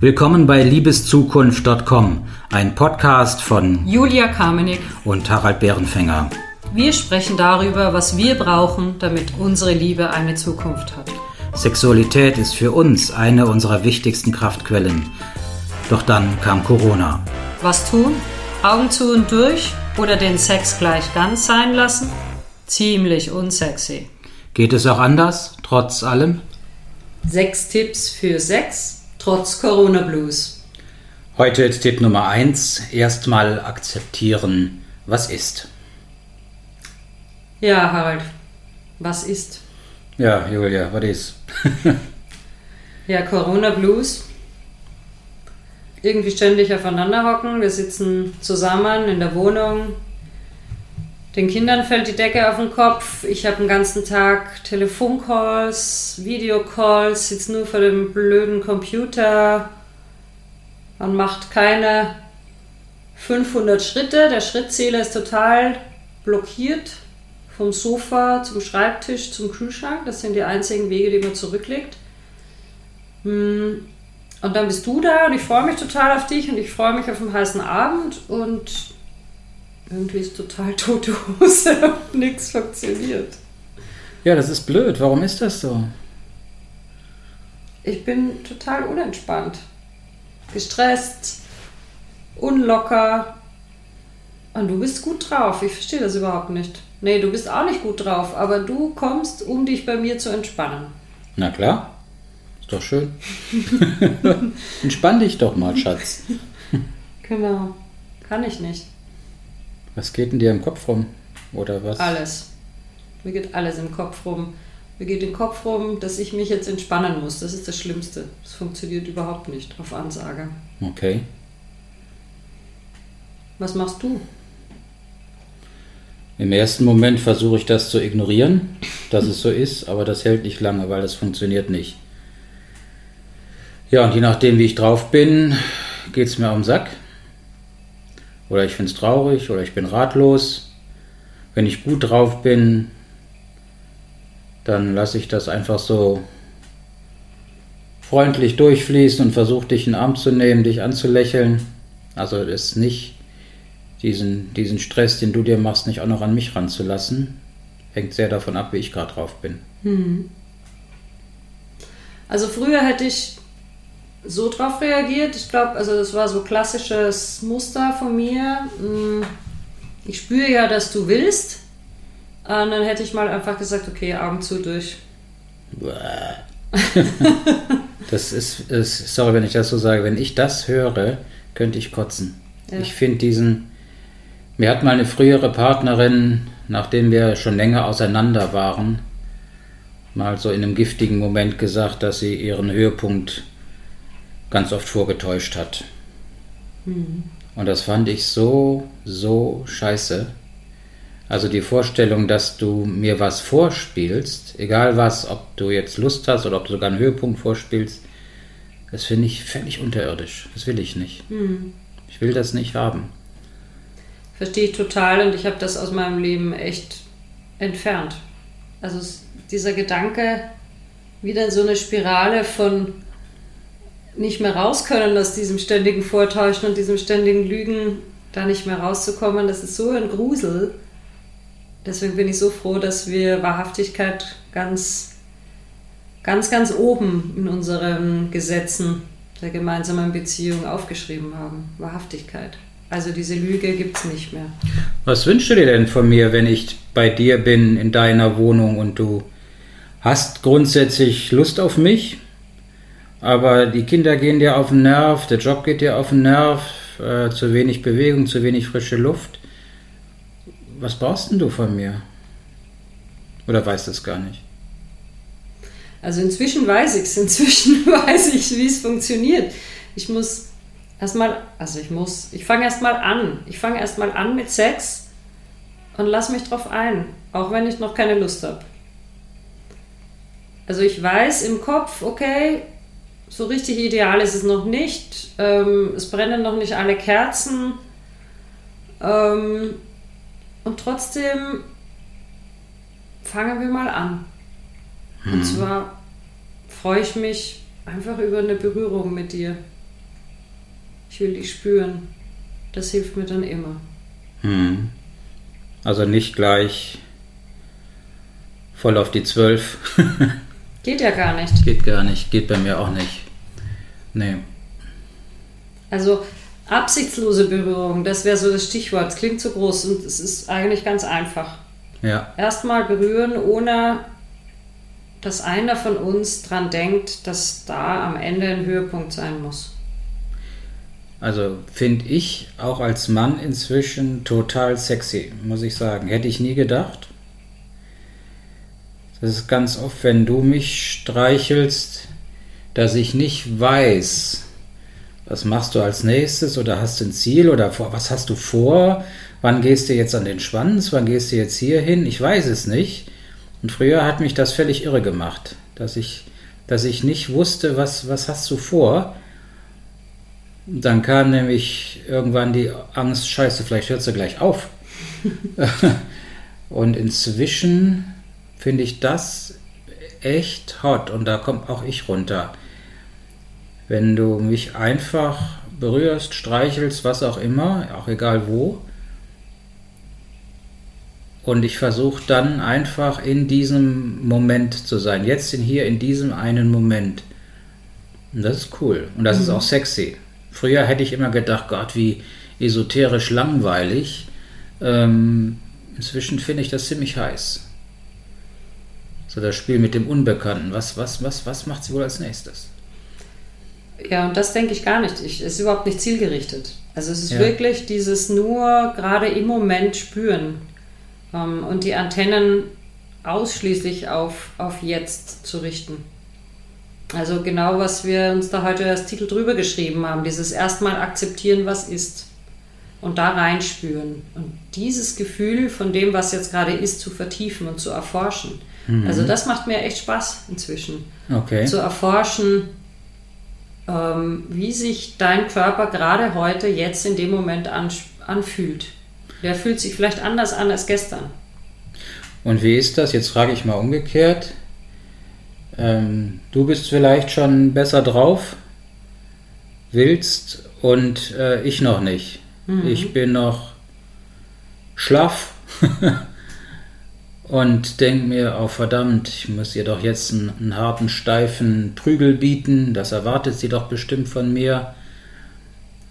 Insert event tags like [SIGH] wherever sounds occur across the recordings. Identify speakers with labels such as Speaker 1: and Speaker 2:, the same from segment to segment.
Speaker 1: Willkommen bei liebeszukunft.com, ein Podcast von
Speaker 2: Julia Kamenik
Speaker 1: und Harald Bärenfänger.
Speaker 2: Wir sprechen darüber, was wir brauchen, damit unsere Liebe eine Zukunft hat.
Speaker 1: Sexualität ist für uns eine unserer wichtigsten Kraftquellen. Doch dann kam Corona.
Speaker 2: Was tun? Augen zu und durch oder den Sex gleich ganz sein lassen? Ziemlich unsexy.
Speaker 1: Geht es auch anders, trotz allem?
Speaker 2: Sechs Tipps für Sex trotz Corona Blues.
Speaker 1: Heute Tipp Nummer 1. Erstmal akzeptieren, was ist.
Speaker 2: Ja, Harald, was ist?
Speaker 1: Ja, Julia, was ist? [LAUGHS]
Speaker 2: ja, Corona Blues. Irgendwie ständig aufeinander hocken. Wir sitzen zusammen in der Wohnung. Den Kindern fällt die Decke auf den Kopf. Ich habe den ganzen Tag Telefoncalls, Videocalls, sitze nur vor dem blöden Computer. Man macht keine 500 Schritte. Der Schrittzähler ist total blockiert. Vom Sofa zum Schreibtisch zum Kühlschrank. Das sind die einzigen Wege, die man zurücklegt. Hm. Und dann bist du da und ich freue mich total auf dich und ich freue mich auf den heißen Abend und irgendwie ist total tote Hose [LAUGHS] und nichts funktioniert.
Speaker 1: Ja, das ist blöd. Warum ist das so?
Speaker 2: Ich bin total unentspannt, gestresst, unlocker. Und du bist gut drauf. Ich verstehe das überhaupt nicht. Nee, du bist auch nicht gut drauf, aber du kommst, um dich bei mir zu entspannen.
Speaker 1: Na klar. Ist doch schön. [LAUGHS] Entspann dich doch mal, Schatz. [LAUGHS]
Speaker 2: Genau. Kann ich nicht.
Speaker 1: Was geht in dir im Kopf rum? Oder was?
Speaker 2: Alles. Mir geht alles im Kopf rum. Mir geht im Kopf rum, dass ich mich jetzt entspannen muss. Das ist das Schlimmste. Das funktioniert überhaupt nicht auf Ansage.
Speaker 1: Okay.
Speaker 2: Was machst du?
Speaker 1: Im ersten Moment versuche ich das zu ignorieren, dass es so ist, aber das hält nicht lange, weil das funktioniert nicht. Ja, und je nachdem, wie ich drauf bin, geht es mir um den Sack. Oder ich finde es traurig oder ich bin ratlos. Wenn ich gut drauf bin, dann lasse ich das einfach so freundlich durchfließen und versuche dich in den Arm zu nehmen, dich anzulächeln. Also es nicht diesen, diesen Stress, den du dir machst, nicht auch noch an mich ranzulassen. Hängt sehr davon ab, wie ich gerade drauf bin.
Speaker 2: Hm. Also früher hätte ich so drauf reagiert. Ich glaube, also das war so klassisches Muster von mir. Hm, ich spüre ja, dass du willst. Und dann hätte ich mal einfach gesagt, okay, Augen zu durch. [LAUGHS]
Speaker 1: das ist, ist, sorry, wenn ich das so sage, wenn ich das höre, könnte ich kotzen. Ja. Ich finde diesen, mir hat mal eine frühere Partnerin, nachdem wir schon länger auseinander waren, mal so in einem giftigen Moment gesagt, dass sie ihren Höhepunkt ganz oft vorgetäuscht hat. Mhm. Und das fand ich so, so scheiße. Also die Vorstellung, dass du mir was vorspielst, egal was, ob du jetzt Lust hast oder ob du sogar einen Höhepunkt vorspielst, das finde ich völlig unterirdisch. Das will ich nicht. Mhm. Ich will das nicht haben.
Speaker 2: Verstehe ich total und ich habe das aus meinem Leben echt entfernt. Also dieser Gedanke, wieder in so eine Spirale von nicht mehr raus können aus diesem ständigen Vortäuschen und diesem ständigen Lügen, da nicht mehr rauszukommen, das ist so ein Grusel. Deswegen bin ich so froh, dass wir Wahrhaftigkeit ganz, ganz, ganz oben in unseren Gesetzen der gemeinsamen Beziehung aufgeschrieben haben. Wahrhaftigkeit. Also diese Lüge gibt es nicht mehr.
Speaker 1: Was wünschst du dir denn von mir, wenn ich bei dir bin in deiner Wohnung und du hast grundsätzlich Lust auf mich? Aber die Kinder gehen dir auf den Nerv, der Job geht dir auf den Nerv, äh, zu wenig Bewegung, zu wenig frische Luft. Was brauchst denn du von mir? Oder weißt du es gar nicht?
Speaker 2: Also inzwischen weiß ich es, [LAUGHS] inzwischen weiß ich, wie es funktioniert. Ich muss erstmal, also ich muss, ich fange erstmal an. Ich fange erstmal an mit Sex und lass mich drauf ein, auch wenn ich noch keine Lust habe. Also ich weiß im Kopf, okay, so richtig ideal ist es noch nicht. Ähm, es brennen noch nicht alle Kerzen. Ähm, und trotzdem fangen wir mal an. Hm. Und zwar freue ich mich einfach über eine Berührung mit dir. Ich will dich spüren. Das hilft mir dann immer.
Speaker 1: Hm. Also nicht gleich voll auf die Zwölf. [LAUGHS]
Speaker 2: Geht ja gar nicht.
Speaker 1: Geht gar nicht. Geht bei mir auch nicht. Nee.
Speaker 2: Also absichtslose Berührung, das wäre so das Stichwort. Es klingt zu groß und es ist eigentlich ganz einfach.
Speaker 1: Ja.
Speaker 2: Erstmal berühren, ohne dass einer von uns dran denkt, dass da am Ende ein Höhepunkt sein muss.
Speaker 1: Also finde ich auch als Mann inzwischen total sexy, muss ich sagen. Hätte ich nie gedacht. Das ist ganz oft, wenn du mich streichelst, dass ich nicht weiß, was machst du als nächstes oder hast du ein Ziel oder was hast du vor? Wann gehst du jetzt an den Schwanz? Wann gehst du jetzt hier hin? Ich weiß es nicht. Und früher hat mich das völlig irre gemacht, dass ich, dass ich nicht wusste, was, was hast du vor. Dann kam nämlich irgendwann die Angst, scheiße, vielleicht hört sie gleich auf. [LAUGHS] [LAUGHS] und inzwischen finde ich das echt hot und da kommt auch ich runter. Wenn du mich einfach berührst, streichelst, was auch immer, auch egal wo, und ich versuche dann einfach in diesem Moment zu sein. Jetzt in hier, in diesem einen Moment. Und das ist cool. Und das mhm. ist auch sexy. Früher hätte ich immer gedacht, Gott, wie esoterisch langweilig. Ähm, inzwischen finde ich das ziemlich heiß. So das Spiel mit dem Unbekannten. Was, was, was, was macht sie wohl als nächstes?
Speaker 2: Ja, und das denke ich gar nicht. Es ist überhaupt nicht zielgerichtet. Also es ist ja. wirklich dieses nur gerade im Moment spüren ähm, und die Antennen ausschließlich auf, auf jetzt zu richten. Also genau, was wir uns da heute als Titel drüber geschrieben haben, dieses erstmal akzeptieren, was ist und da reinspüren und dieses Gefühl von dem, was jetzt gerade ist, zu vertiefen und zu erforschen. Mhm. Also das macht mir echt Spaß inzwischen.
Speaker 1: Okay.
Speaker 2: Zu erforschen, ähm, wie sich dein Körper gerade heute, jetzt in dem Moment an, anfühlt. Der fühlt sich vielleicht anders an als gestern.
Speaker 1: Und wie ist das? Jetzt frage ich mal umgekehrt. Ähm, du bist vielleicht schon besser drauf, willst und äh, ich noch nicht. Mhm. Ich bin noch schlaff [LAUGHS] und denke mir, oh verdammt, ich muss ihr doch jetzt einen, einen harten, steifen Prügel bieten. Das erwartet sie doch bestimmt von mir.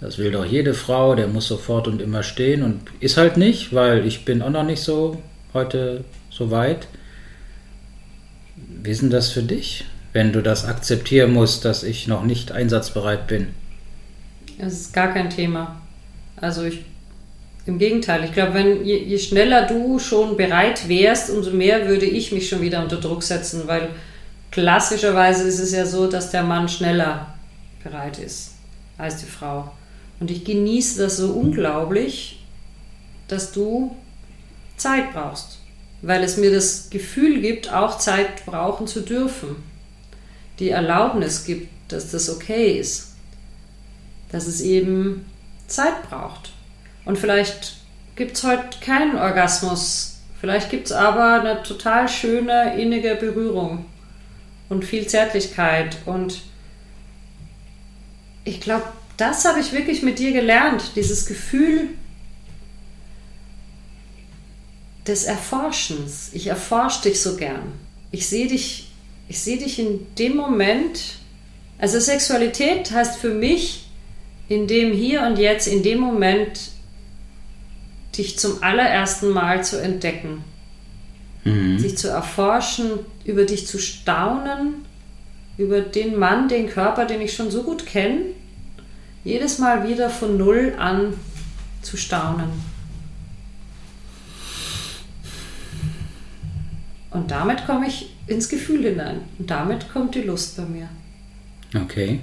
Speaker 1: Das will doch jede Frau, der muss sofort und immer stehen und ist halt nicht, weil ich bin auch noch nicht so heute so weit. Wie ist denn das für dich, wenn du das akzeptieren musst, dass ich noch nicht einsatzbereit bin?
Speaker 2: Das ist gar kein Thema. Also ich, im Gegenteil, ich glaube, wenn je, je schneller du schon bereit wärst, umso mehr würde ich mich schon wieder unter Druck setzen, weil klassischerweise ist es ja so, dass der Mann schneller bereit ist als die Frau. Und ich genieße das so unglaublich, dass du Zeit brauchst, weil es mir das Gefühl gibt, auch Zeit brauchen zu dürfen. Die Erlaubnis gibt, dass das okay ist, dass es eben Zeit braucht. Und vielleicht gibt es heute keinen Orgasmus, vielleicht gibt es aber eine total schöne, innige Berührung und viel Zärtlichkeit. Und ich glaube, das habe ich wirklich mit dir gelernt, dieses Gefühl des Erforschens. Ich erforsche dich so gern. Ich sehe dich, ich sehe dich in dem Moment. Also Sexualität heißt für mich, in dem hier und jetzt, in dem Moment, dich zum allerersten Mal zu entdecken, mhm. dich zu erforschen, über dich zu staunen, über den Mann, den Körper, den ich schon so gut kenne jedes Mal wieder von Null an zu staunen. Und damit komme ich ins Gefühl hinein. Und damit kommt die Lust bei mir.
Speaker 1: Okay.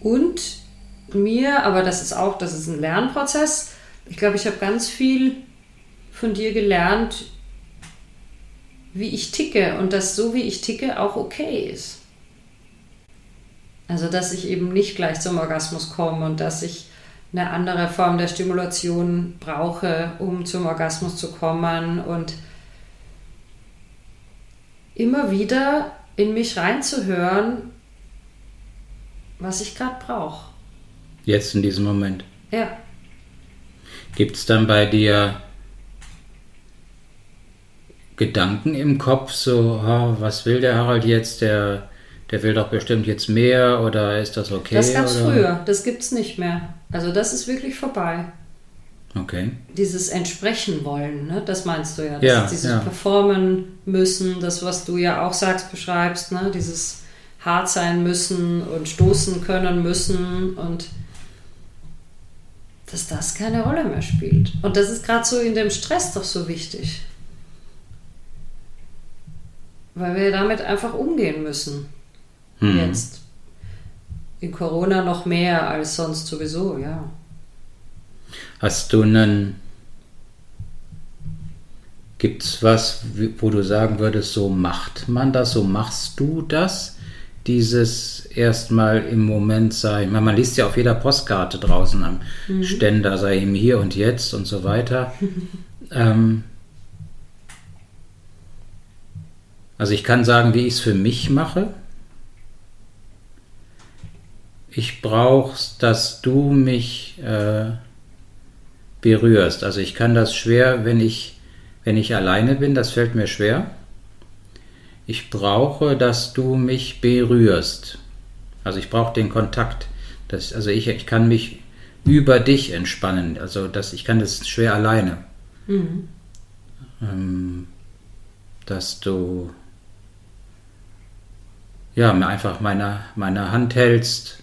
Speaker 2: Und mir, aber das ist auch, das ist ein Lernprozess. Ich glaube, ich habe ganz viel von dir gelernt, wie ich ticke und dass so wie ich ticke auch okay ist. Also dass ich eben nicht gleich zum Orgasmus komme und dass ich eine andere Form der Stimulation brauche, um zum Orgasmus zu kommen und immer wieder in mich reinzuhören, was ich gerade brauche.
Speaker 1: Jetzt in diesem Moment.
Speaker 2: Ja.
Speaker 1: Gibt es dann bei dir Gedanken im Kopf, so, oh, was will der Harald jetzt? Der, der will doch bestimmt jetzt mehr oder ist das okay?
Speaker 2: Das gab es früher, das gibt es nicht mehr. Also das ist wirklich vorbei.
Speaker 1: Okay.
Speaker 2: Dieses Entsprechen wollen, ne? das meinst du ja.
Speaker 1: Ja,
Speaker 2: dieses
Speaker 1: ja.
Speaker 2: Performen müssen, das, was du ja auch sagst, beschreibst, ne? dieses hart sein müssen und stoßen können müssen und dass das keine Rolle mehr spielt. Und das ist gerade so in dem Stress doch so wichtig. Weil wir damit einfach umgehen müssen.
Speaker 1: Hm.
Speaker 2: Jetzt. In Corona noch mehr als sonst sowieso, ja.
Speaker 1: Hast du einen. Gibt es was, wo du sagen würdest, so macht man das, so machst du das? Dieses erstmal im Moment sei, ich meine, man liest ja auf jeder Postkarte draußen am Ständer, sei im Hier und Jetzt und so weiter. [LAUGHS] ähm, also ich kann sagen, wie ich es für mich mache. Ich brauche, dass du mich äh, berührst. Also ich kann das schwer, wenn ich, wenn ich alleine bin, das fällt mir schwer. Ich brauche, dass du mich berührst. Also ich brauche den Kontakt. Das, also ich, ich kann mich über dich entspannen. Also das, ich kann das schwer alleine.
Speaker 2: Mhm.
Speaker 1: Ähm, dass du ja, mir einfach meine, meine Hand hältst,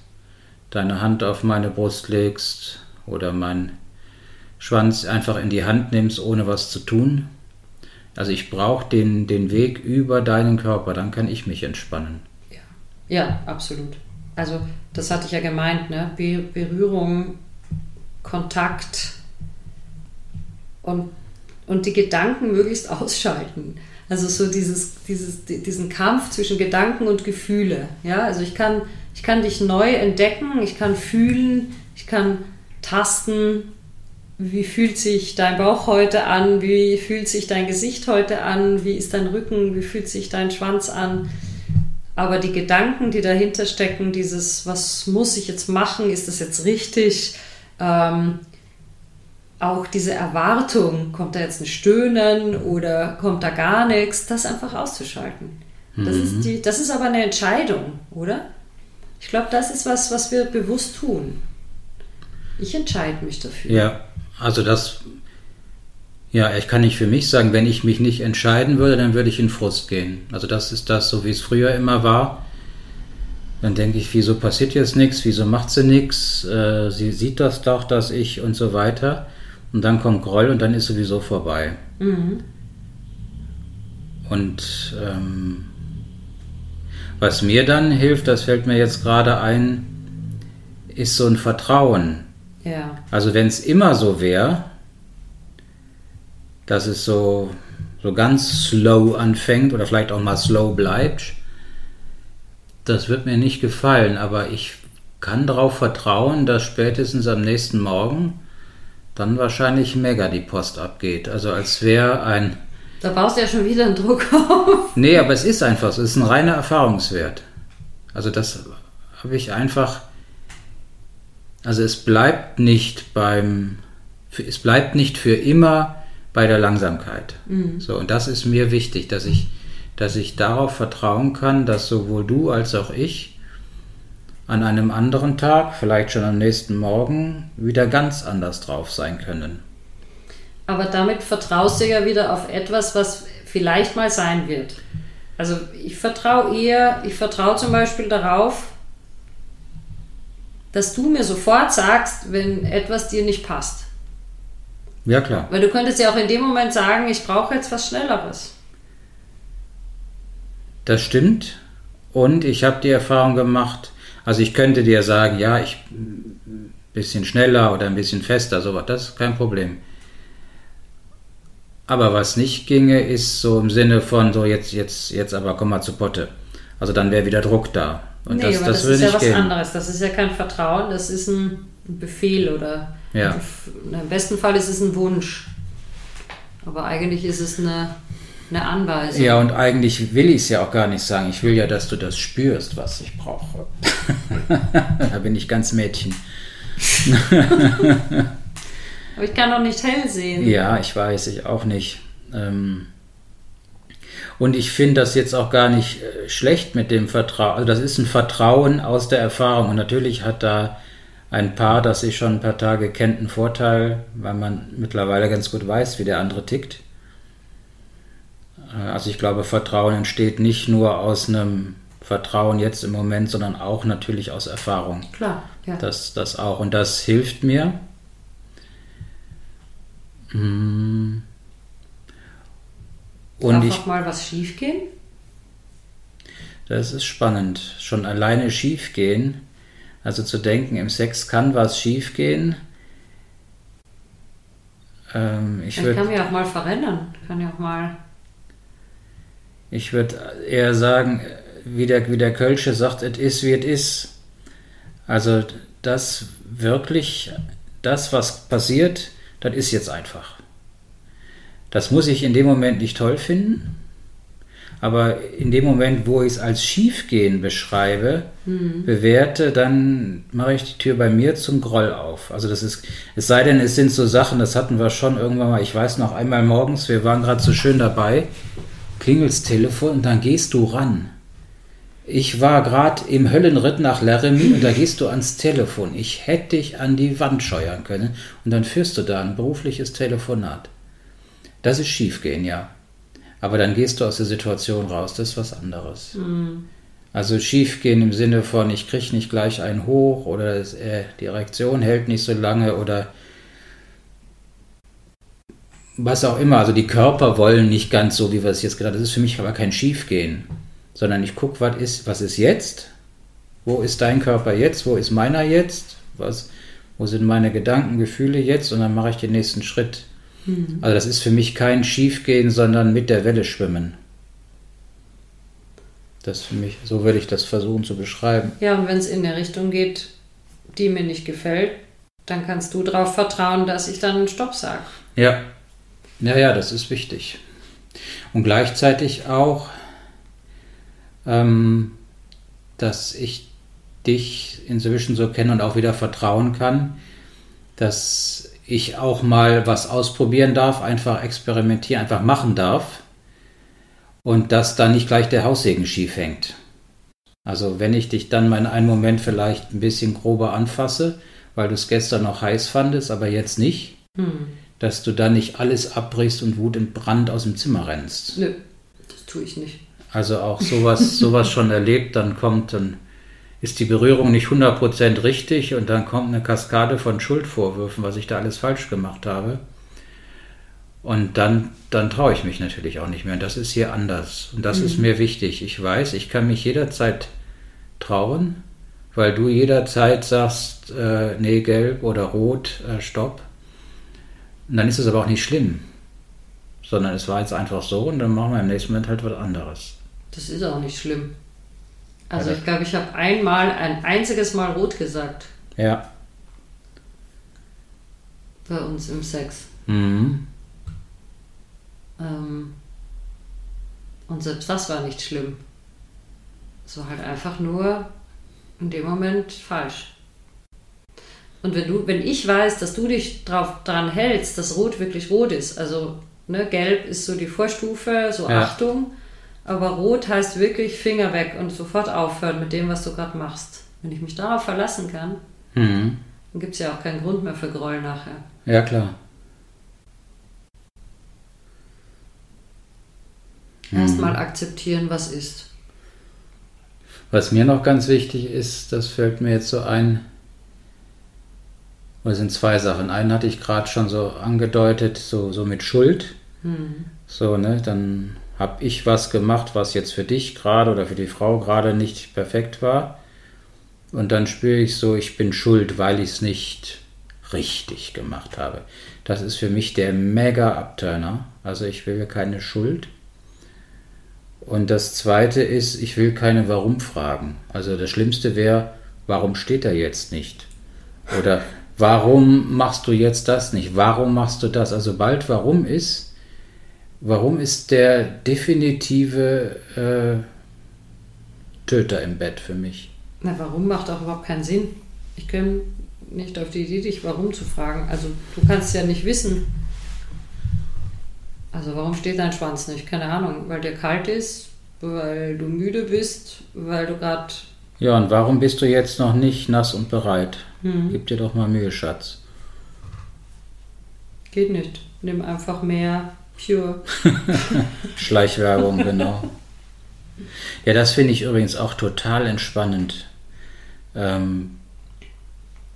Speaker 1: deine Hand auf meine Brust legst oder meinen Schwanz einfach in die Hand nimmst, ohne was zu tun. Also ich brauche den, den Weg über deinen Körper, dann kann ich mich entspannen.
Speaker 2: Ja. ja, absolut. Also das hatte ich ja gemeint, ne? Be Berührung, Kontakt und, und die Gedanken möglichst [LAUGHS] ausschalten. Also so dieses, dieses, di- diesen Kampf zwischen Gedanken und Gefühle. Ja, also ich kann, ich kann dich neu entdecken, ich kann fühlen, ich kann tasten, wie fühlt sich dein Bauch heute an, wie fühlt sich dein Gesicht heute an, wie ist dein Rücken, wie fühlt sich dein Schwanz an. Aber die Gedanken, die dahinter stecken, dieses, was muss ich jetzt machen, ist das jetzt richtig? Ähm, auch diese Erwartung, kommt da jetzt ein Stöhnen oder kommt da gar nichts, das einfach auszuschalten. Das, ist, die, das ist aber eine Entscheidung, oder? Ich glaube, das ist was, was wir bewusst tun. Ich entscheide mich dafür.
Speaker 1: Ja, also das, ja, ich kann nicht für mich sagen, wenn ich mich nicht entscheiden würde, dann würde ich in Frust gehen. Also das ist das, so wie es früher immer war. Dann denke ich, wieso passiert jetzt nichts, wieso macht sie nichts, äh, sie sieht das doch, dass ich und so weiter. Und dann kommt Groll und dann ist sowieso vorbei.
Speaker 2: Mhm.
Speaker 1: Und ähm, was mir dann hilft, das fällt mir jetzt gerade ein, ist so ein Vertrauen.
Speaker 2: Ja.
Speaker 1: Also wenn es immer so wäre, dass es so, so ganz slow anfängt oder vielleicht auch mal slow bleibt, das wird mir nicht gefallen, aber ich kann darauf vertrauen, dass spätestens am nächsten Morgen dann wahrscheinlich mega die Post abgeht. Also als wäre ein...
Speaker 2: Da baust du ja schon wieder einen Druck [LAUGHS] auf.
Speaker 1: Nee, aber es ist einfach so, es ist ein reiner Erfahrungswert. Also das habe ich einfach... Also es bleibt nicht beim... Es bleibt nicht für immer bei der Langsamkeit. So, und das ist mir wichtig, dass ich, dass ich darauf vertrauen kann, dass sowohl du als auch ich an einem anderen Tag, vielleicht schon am nächsten Morgen, wieder ganz anders drauf sein können.
Speaker 2: Aber damit vertraust du ja wieder auf etwas, was vielleicht mal sein wird. Also ich vertraue eher, ich vertraue zum Beispiel darauf, dass du mir sofort sagst, wenn etwas dir nicht passt.
Speaker 1: Ja, klar.
Speaker 2: Weil du könntest ja auch in dem Moment sagen, ich brauche jetzt was Schnelleres.
Speaker 1: Das stimmt. Und ich habe die Erfahrung gemacht, also ich könnte dir sagen, ja, ich ein bisschen schneller oder ein bisschen fester, sowas, das ist kein Problem. Aber was nicht ginge, ist so im Sinne von so jetzt, jetzt, jetzt aber komm mal zu Potte. Also dann wäre wieder Druck da. Und
Speaker 2: nee,
Speaker 1: das,
Speaker 2: aber
Speaker 1: das,
Speaker 2: das, ist ja was
Speaker 1: gehen.
Speaker 2: anderes. Das ist ja kein Vertrauen, das ist ein Befehl oder
Speaker 1: Ja.
Speaker 2: im besten Fall ist es ein Wunsch. Aber eigentlich ist es eine, eine Anweisung.
Speaker 1: Ja, und eigentlich will ich es ja auch gar nicht sagen. Ich will ja, dass du das spürst, was ich brauche. [LAUGHS] da bin ich ganz Mädchen. [LAUGHS]
Speaker 2: Aber ich kann doch nicht hell sehen.
Speaker 1: Ja, ich weiß, ich auch nicht. Ähm, und ich finde das jetzt auch gar nicht äh, schlecht mit dem Vertrauen. Also das ist ein Vertrauen aus der Erfahrung. Und natürlich hat da ein Paar, das sich schon ein paar Tage kennt, einen Vorteil, weil man mittlerweile ganz gut weiß, wie der andere tickt. Äh, also ich glaube, Vertrauen entsteht nicht nur aus einem Vertrauen jetzt im Moment, sondern auch natürlich aus Erfahrung.
Speaker 2: Klar,
Speaker 1: ja. Das, das auch. Und das hilft mir.
Speaker 2: Hm. Und Darf ich, auch mal was schiefgehen?
Speaker 1: Das ist spannend. Schon alleine schiefgehen. Also zu denken, im Sex kann was schiefgehen.
Speaker 2: Ähm, ich würd, kann mich auch mal verändern. Kann ja auch mal.
Speaker 1: Ich würde eher sagen, wie der, wie der Kölsche sagt, es ist, wie es ist. Also das wirklich, das, was passiert, das ist jetzt einfach. Das muss ich in dem Moment nicht toll finden, aber in dem Moment, wo ich es als Schiefgehen beschreibe, mhm. bewerte, dann mache ich die Tür bei mir zum Groll auf. Also das ist, es sei denn, es sind so Sachen, das hatten wir schon irgendwann mal, ich weiß noch einmal morgens, wir waren gerade so schön dabei, klingelt's Telefon und dann gehst du ran. Ich war gerade im Höllenritt nach Laramie und da gehst du ans Telefon. Ich hätte dich an die Wand scheuern können und dann führst du da ein berufliches Telefonat. Das ist schiefgehen, ja. Aber dann gehst du aus der Situation raus, das ist was anderes. Mhm. Also schiefgehen im Sinne von, ich kriege nicht gleich einen hoch oder äh, die Reaktion hält nicht so lange oder was auch immer. Also die Körper wollen nicht ganz so, wie wir es jetzt gerade. Das ist für mich aber kein Schiefgehen, sondern ich gucke, was ist, was ist jetzt? Wo ist dein Körper jetzt? Wo ist meiner jetzt? Was, wo sind meine Gedanken, Gefühle jetzt? Und dann mache ich den nächsten Schritt. Mhm. Also das ist für mich kein Schiefgehen, sondern mit der Welle schwimmen. Das für mich, so würde ich das versuchen zu beschreiben.
Speaker 2: Ja, und wenn es in der Richtung geht, die mir nicht gefällt, dann kannst du darauf vertrauen, dass ich dann Stopp sage.
Speaker 1: Ja. Ja, ja, das ist wichtig. Und gleichzeitig auch, ähm, dass ich dich inzwischen so kenne und auch wieder vertrauen kann, dass ich auch mal was ausprobieren darf, einfach experimentieren, einfach machen darf und dass dann nicht gleich der Haussegen schief hängt. Also wenn ich dich dann mal in einem Moment vielleicht ein bisschen grober anfasse, weil du es gestern noch heiß fandest, aber jetzt nicht, hm. dass du dann nicht alles abbrichst und wutentbrannt aus dem Zimmer rennst.
Speaker 2: Nö, das tue ich nicht.
Speaker 1: Also auch sowas, sowas [LAUGHS] schon erlebt, dann kommt dann ist die Berührung nicht 100% richtig und dann kommt eine Kaskade von Schuldvorwürfen, was ich da alles falsch gemacht habe. Und dann, dann traue ich mich natürlich auch nicht mehr. Und das ist hier anders. Und das mhm. ist mir wichtig. Ich weiß, ich kann mich jederzeit trauen, weil du jederzeit sagst, äh, nee, gelb oder rot, äh, stopp. Und dann ist es aber auch nicht schlimm. Sondern es war jetzt einfach so und dann machen wir im nächsten Moment halt was anderes.
Speaker 2: Das ist auch nicht schlimm. Also ich glaube, ich habe einmal, ein einziges Mal rot gesagt.
Speaker 1: Ja.
Speaker 2: Bei uns im Sex. Mhm. Ähm, und selbst das war nicht schlimm. Es war halt einfach nur in dem Moment falsch. Und wenn du, wenn ich weiß, dass du dich drauf, daran hältst, dass Rot wirklich rot ist, also ne, Gelb ist so die Vorstufe, so ja. Achtung, aber rot heißt wirklich Finger weg und sofort aufhören mit dem, was du gerade machst. Wenn ich mich darauf verlassen kann, mhm. dann gibt es ja auch keinen Grund mehr für Groll nachher.
Speaker 1: Ja, klar.
Speaker 2: Erstmal mhm. akzeptieren, was ist.
Speaker 1: Was mir noch ganz wichtig ist, das fällt mir jetzt so ein, das sind zwei Sachen. Einen hatte ich gerade schon so angedeutet, so, so mit Schuld. Mhm. So, ne, dann habe ich was gemacht, was jetzt für dich gerade oder für die Frau gerade nicht perfekt war. Und dann spüre ich so, ich bin schuld, weil ich es nicht richtig gemacht habe. Das ist für mich der Mega-Upturner. Also ich will keine Schuld. Und das Zweite ist, ich will keine Warum-Fragen. Also das Schlimmste wäre, warum steht er jetzt nicht? Oder warum machst du jetzt das nicht? Warum machst du das? Also bald warum ist, Warum ist der definitive äh, Töter im Bett für mich?
Speaker 2: Na, warum macht auch überhaupt keinen Sinn? Ich komme nicht auf die Idee, dich warum zu fragen. Also du kannst ja nicht wissen. Also warum steht dein Schwanz nicht? Keine Ahnung. Weil dir kalt ist, weil du müde bist, weil du gerade...
Speaker 1: Ja, und warum bist du jetzt noch nicht nass und bereit? Hm. Gib dir doch mal Mühe, Schatz.
Speaker 2: Geht nicht. Nimm einfach mehr Pure. [LAUGHS]
Speaker 1: Schleichwerbung, genau. Ja, das finde ich übrigens auch total entspannend. Ähm,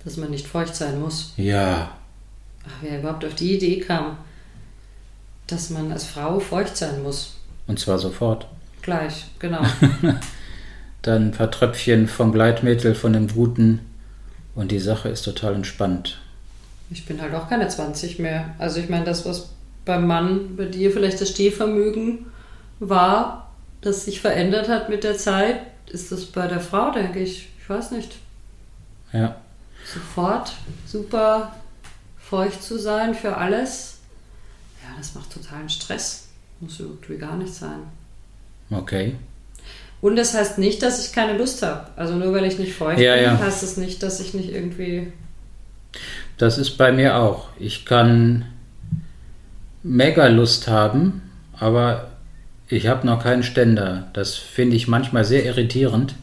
Speaker 2: Dass man nicht feucht sein muss.
Speaker 1: Ja.
Speaker 2: Ach, wer überhaupt auf die Idee kam, dass man als Frau feucht sein muss.
Speaker 1: Und zwar sofort.
Speaker 2: Gleich, genau. [LAUGHS]
Speaker 1: Dann ein paar Tröpfchen vom Gleitmittel, von dem Guten und die Sache ist total entspannt.
Speaker 2: Ich bin halt auch keine 20 mehr. Also ich meine, das, was beim Mann, bei dir vielleicht das Stehvermögen war, das sich verändert hat mit der Zeit, ist das bei der Frau, denke ich. Ich weiß nicht.
Speaker 1: Ja.
Speaker 2: Sofort super feucht zu sein für alles. Ja, das macht totalen Stress. Muss irgendwie gar nicht sein.
Speaker 1: Okay.
Speaker 2: Und das heißt nicht, dass ich keine Lust habe. Also nur weil ich nicht feucht
Speaker 1: ja,
Speaker 2: bin,
Speaker 1: ja.
Speaker 2: heißt das nicht, dass ich nicht irgendwie.
Speaker 1: Das ist bei mir auch. Ich kann mega Lust haben, aber ich habe noch keinen Ständer. Das finde ich manchmal sehr irritierend.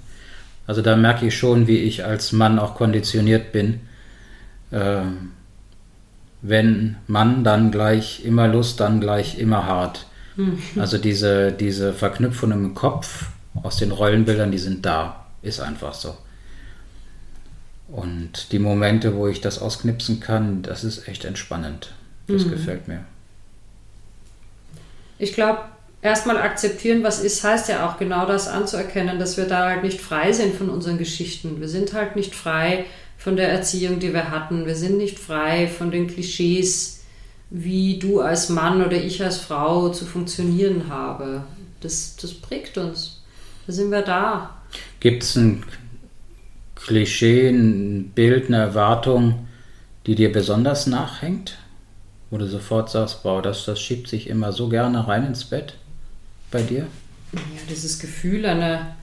Speaker 1: Also da merke ich schon, wie ich als Mann auch konditioniert bin. Äh, wenn Mann, dann gleich immer Lust, dann gleich immer hart. Hm. Also diese, diese Verknüpfung im Kopf aus den Rollenbildern, die sind da. Ist einfach so. Und die Momente, wo ich das ausknipsen kann, das ist echt entspannend. Das mhm. gefällt mir.
Speaker 2: Ich glaube, erstmal akzeptieren, was ist, heißt ja auch genau das anzuerkennen, dass wir da halt nicht frei sind von unseren Geschichten. Wir sind halt nicht frei von der Erziehung, die wir hatten. Wir sind nicht frei von den Klischees, wie du als Mann oder ich als Frau zu funktionieren habe. Das, das prägt uns. Da sind wir da.
Speaker 1: Gibt es ein Klischee, ein Bild, eine Erwartung, die dir besonders nachhängt? Wo du sofort sagst, wow, das, das schiebt sich immer so gerne rein ins Bett bei dir?
Speaker 2: Ja, dieses Gefühl, eine,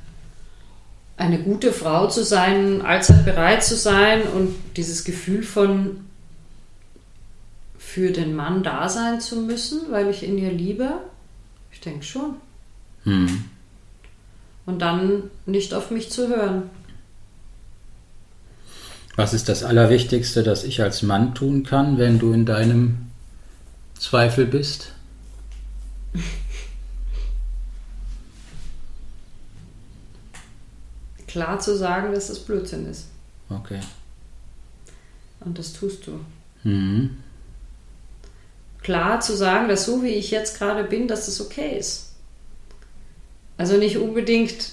Speaker 2: eine gute Frau zu sein, allzeit bereit zu sein und dieses Gefühl von für den Mann da sein zu müssen, weil ich ihn ja liebe, ich denke schon. Hm. Und dann nicht auf mich zu hören.
Speaker 1: Was ist das Allerwichtigste, das ich als Mann tun kann, wenn du in deinem Zweifel bist?
Speaker 2: Klar zu sagen, dass das Blödsinn ist.
Speaker 1: Okay.
Speaker 2: Und das tust du. Mhm. Klar zu sagen, dass so wie ich jetzt gerade bin, dass das okay ist. Also nicht unbedingt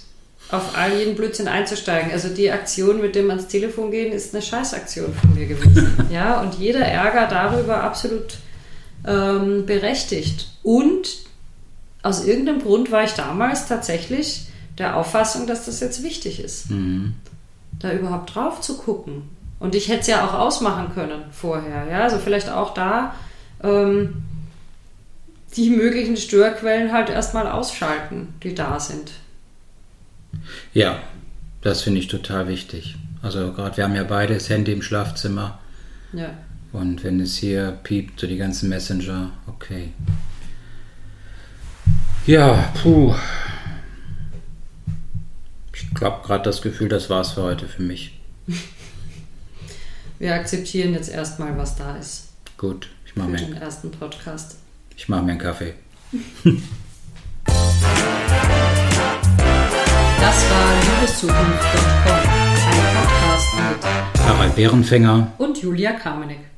Speaker 2: auf all jeden Blödsinn einzusteigen. Also die Aktion, mit dem ans Telefon gehen, ist eine Scheißaktion von mir gewesen. [LAUGHS] ja, und jeder Ärger darüber absolut ähm, berechtigt. Und aus irgendeinem Grund war ich damals tatsächlich der Auffassung, dass das jetzt wichtig ist, mhm. da überhaupt drauf zu gucken. Und ich hätte es ja auch ausmachen können vorher. Ja? Also vielleicht auch da ähm, die möglichen Störquellen halt erstmal ausschalten, die da sind.
Speaker 1: Ja, das finde ich total wichtig. Also gerade wir haben ja beide das Handy im Schlafzimmer.
Speaker 2: Ja.
Speaker 1: Und wenn es hier piept, so die ganzen Messenger, okay. Ja, puh. Ich habe gerade das Gefühl, das war's für heute für mich.
Speaker 2: Wir akzeptieren jetzt erstmal, was da ist.
Speaker 1: Gut, ich mache mir
Speaker 2: den ersten Podcast.
Speaker 1: Ich mache mir einen Kaffee. [LAUGHS]
Speaker 2: Das war Liebeszukunft.com, ein Podcast mit
Speaker 1: Harald Bärenfänger
Speaker 2: und Julia Kamenek.